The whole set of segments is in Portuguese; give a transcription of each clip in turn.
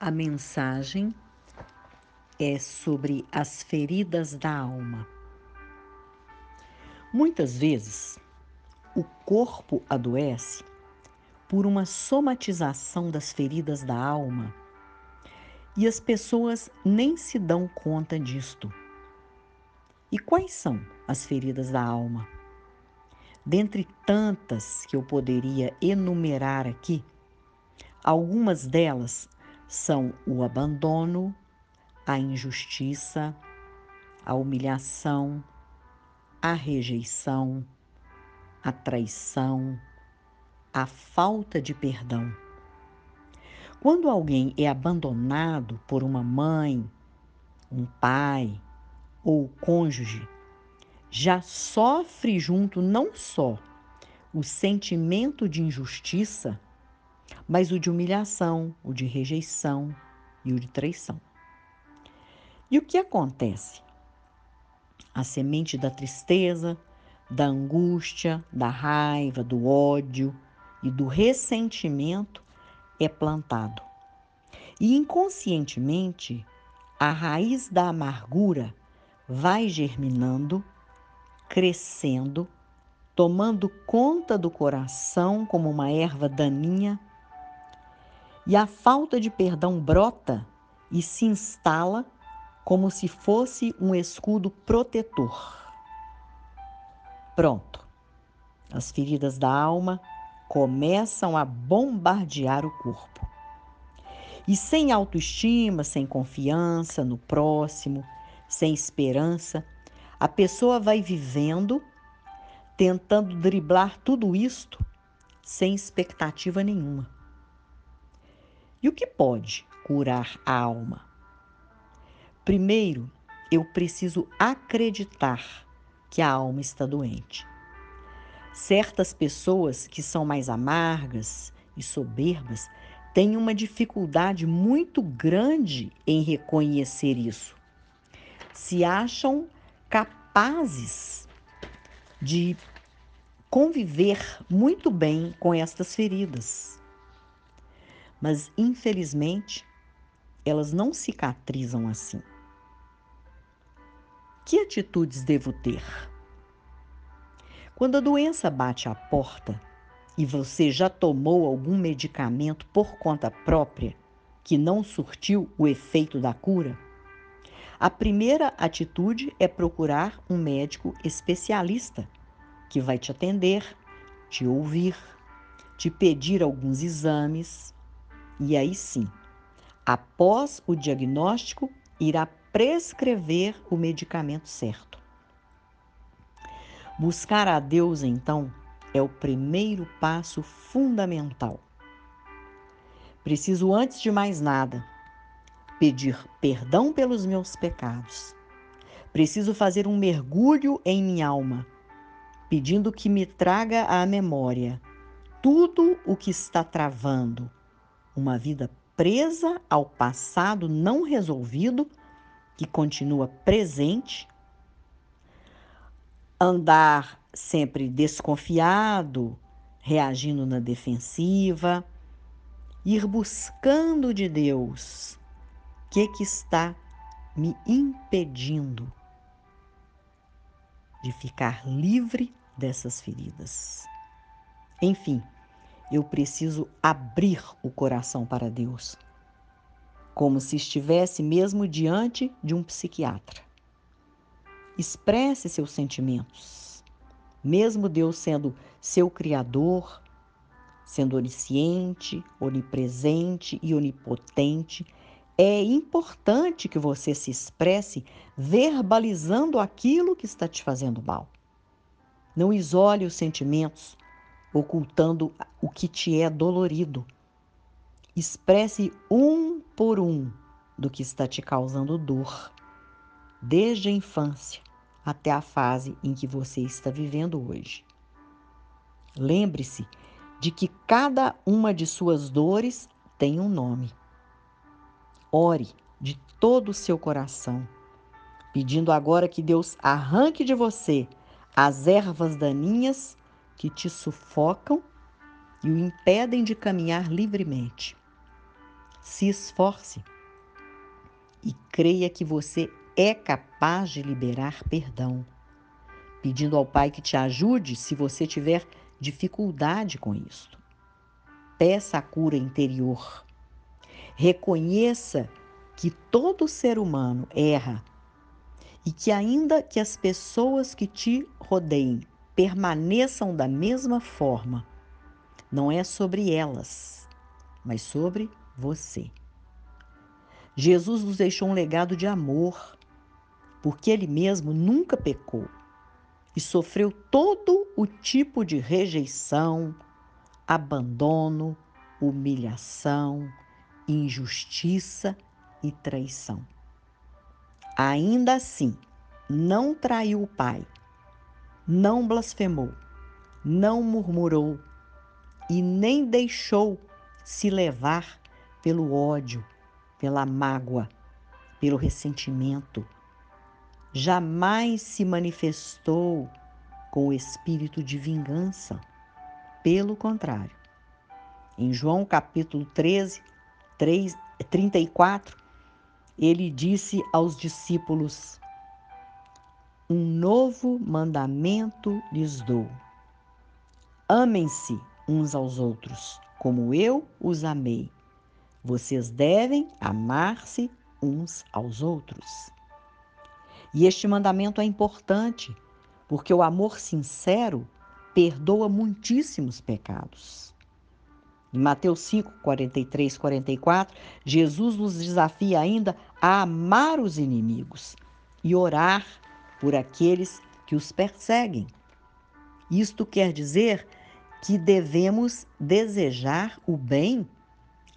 A mensagem é sobre as feridas da alma. Muitas vezes, o corpo adoece por uma somatização das feridas da alma e as pessoas nem se dão conta disto. E quais são as feridas da alma? Dentre tantas que eu poderia enumerar aqui, algumas delas são o abandono, a injustiça, a humilhação, a rejeição, a traição, a falta de perdão. Quando alguém é abandonado por uma mãe, um pai ou cônjuge, já sofre junto não só o sentimento de injustiça, mas o de humilhação, o de rejeição e o de traição. E o que acontece? A semente da tristeza, da angústia, da raiva, do ódio e do ressentimento é plantado. E inconscientemente, a raiz da amargura vai germinando, crescendo, tomando conta do coração como uma erva daninha e a falta de perdão brota e se instala como se fosse um escudo protetor. Pronto. As feridas da alma começam a bombardear o corpo. E sem autoestima, sem confiança no próximo, sem esperança, a pessoa vai vivendo, tentando driblar tudo isto sem expectativa nenhuma. E o que pode curar a alma? Primeiro, eu preciso acreditar que a alma está doente. Certas pessoas que são mais amargas e soberbas têm uma dificuldade muito grande em reconhecer isso. Se acham capazes de conviver muito bem com estas feridas mas infelizmente elas não cicatrizam assim. Que atitudes devo ter? Quando a doença bate à porta e você já tomou algum medicamento por conta própria que não surtiu o efeito da cura, a primeira atitude é procurar um médico especialista que vai te atender, te ouvir, te pedir alguns exames e aí sim, após o diagnóstico, irá prescrever o medicamento certo. Buscar a Deus, então, é o primeiro passo fundamental. Preciso, antes de mais nada, pedir perdão pelos meus pecados. Preciso fazer um mergulho em minha alma, pedindo que me traga à memória tudo o que está travando, uma vida presa ao passado não resolvido, que continua presente, andar sempre desconfiado, reagindo na defensiva, ir buscando de Deus o que, que está me impedindo de ficar livre dessas feridas. Enfim, eu preciso abrir o coração para Deus, como se estivesse mesmo diante de um psiquiatra. Expresse seus sentimentos, mesmo Deus sendo seu Criador, sendo onisciente, onipresente e onipotente. É importante que você se expresse verbalizando aquilo que está te fazendo mal. Não isole os sentimentos, ocultando o que te é dolorido. Expresse um por um do que está te causando dor, desde a infância até a fase em que você está vivendo hoje. Lembre-se de que cada uma de suas dores tem um nome. Ore de todo o seu coração, pedindo agora que Deus arranque de você as ervas daninhas que te sufocam e o impedem de caminhar livremente. se esforce e creia que você é capaz de liberar perdão, pedindo ao Pai que te ajude se você tiver dificuldade com isto. Peça a cura interior. Reconheça que todo ser humano erra e que, ainda que as pessoas que te rodeiem permaneçam da mesma forma, não é sobre elas, mas sobre você. Jesus nos deixou um legado de amor, porque ele mesmo nunca pecou e sofreu todo o tipo de rejeição, abandono, humilhação, injustiça e traição. Ainda assim, não traiu o Pai, não blasfemou, não murmurou e nem deixou se levar pelo ódio, pela mágoa, pelo ressentimento. Jamais se manifestou com o espírito de vingança. Pelo contrário. Em João capítulo 13, 3, 34, ele disse aos discípulos: Um novo mandamento lhes dou. Amem-se uns aos outros, como eu os amei. Vocês devem amar-se uns aos outros. E este mandamento é importante, porque o amor sincero perdoa muitíssimos pecados. Em Mateus 5, 43, 44, Jesus nos desafia ainda a amar os inimigos e orar por aqueles que os perseguem. Isto quer dizer que devemos desejar o bem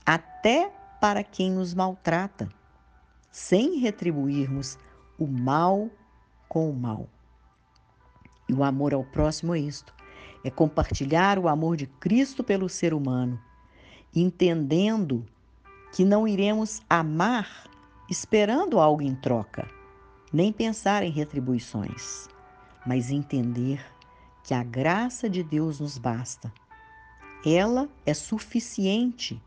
até para quem nos maltrata, sem retribuirmos o mal com o mal. E o amor ao próximo é isto: é compartilhar o amor de Cristo pelo ser humano, entendendo que não iremos amar esperando algo em troca, nem pensar em retribuições, mas entender que a graça de Deus nos basta. Ela é suficiente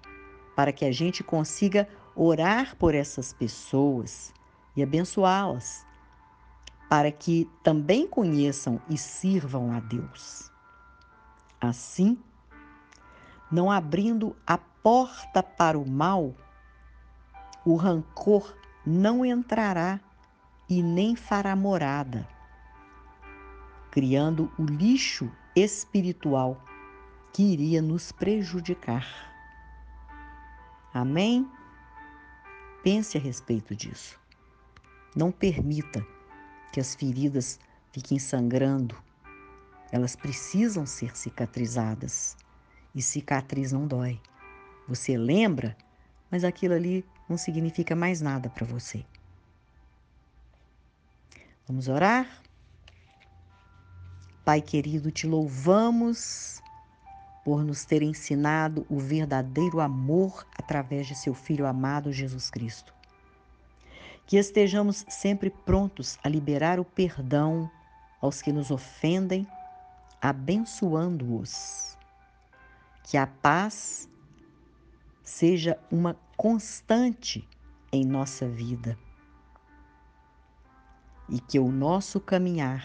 para que a gente consiga orar por essas pessoas e abençoá-las, para que também conheçam e sirvam a Deus. Assim, não abrindo a porta para o mal, o rancor não entrará e nem fará morada, criando o lixo espiritual que iria nos prejudicar. Amém? Pense a respeito disso. Não permita que as feridas fiquem sangrando. Elas precisam ser cicatrizadas. E cicatriz não dói. Você lembra, mas aquilo ali não significa mais nada para você. Vamos orar? Pai querido, te louvamos por nos ter ensinado o verdadeiro amor através de seu Filho amado Jesus Cristo. Que estejamos sempre prontos a liberar o perdão aos que nos ofendem, abençoando-os. Que a paz seja uma constante em nossa vida e que o nosso caminhar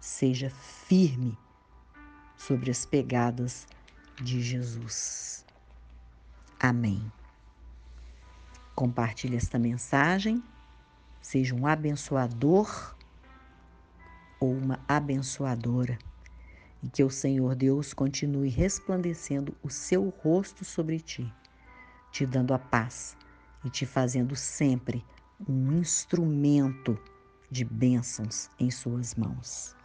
seja firme sobre as pegadas de Jesus. Amém. Compartilhe esta mensagem, seja um abençoador ou uma abençoadora, e que o Senhor Deus continue resplandecendo o seu rosto sobre ti te dando a paz e te fazendo sempre um instrumento de bênçãos em suas mãos.